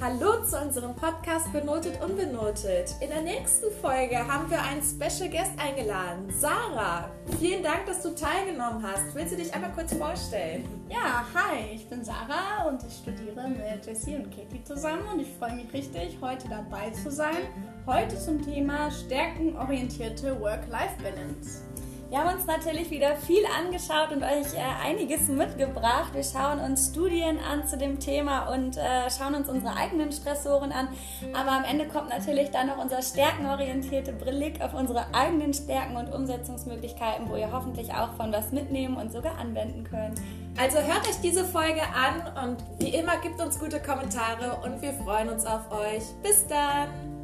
Hallo zu unserem Podcast Benotet Unbenotet. In der nächsten Folge haben wir einen Special Guest eingeladen, Sarah. Vielen Dank, dass du teilgenommen hast. Willst du dich einmal kurz vorstellen? Ja, hi, ich bin Sarah und ich studiere mit Jessie und Katie zusammen und ich freue mich richtig, heute dabei zu sein. Heute zum Thema stärkenorientierte Work-Life-Balance. Wir haben uns natürlich wieder viel angeschaut und euch äh, einiges mitgebracht. Wir schauen uns Studien an zu dem Thema und äh, schauen uns unsere eigenen Stressoren an. Aber am Ende kommt natürlich dann noch unser stärkenorientierte Blick auf unsere eigenen Stärken und Umsetzungsmöglichkeiten, wo ihr hoffentlich auch von was mitnehmen und sogar anwenden könnt. Also hört euch diese Folge an und wie immer gibt uns gute Kommentare und wir freuen uns auf euch. Bis dann!